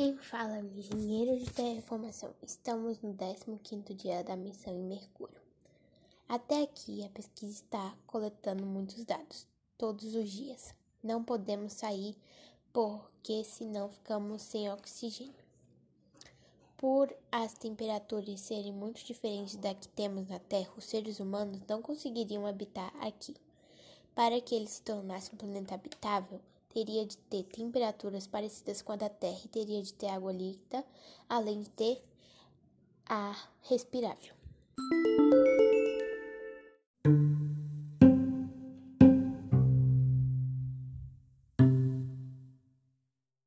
quem fala é o engenheiro de terraformação. Estamos no 15º dia da missão em Mercúrio. Até aqui, a pesquisa está coletando muitos dados, todos os dias. Não podemos sair porque senão ficamos sem oxigênio. Por as temperaturas serem muito diferentes da que temos na Terra, os seres humanos não conseguiriam habitar aqui. Para que ele se tornasse um planeta habitável, teria de ter temperaturas parecidas com a da Terra e teria de ter água líquida, além de ter ar respirável.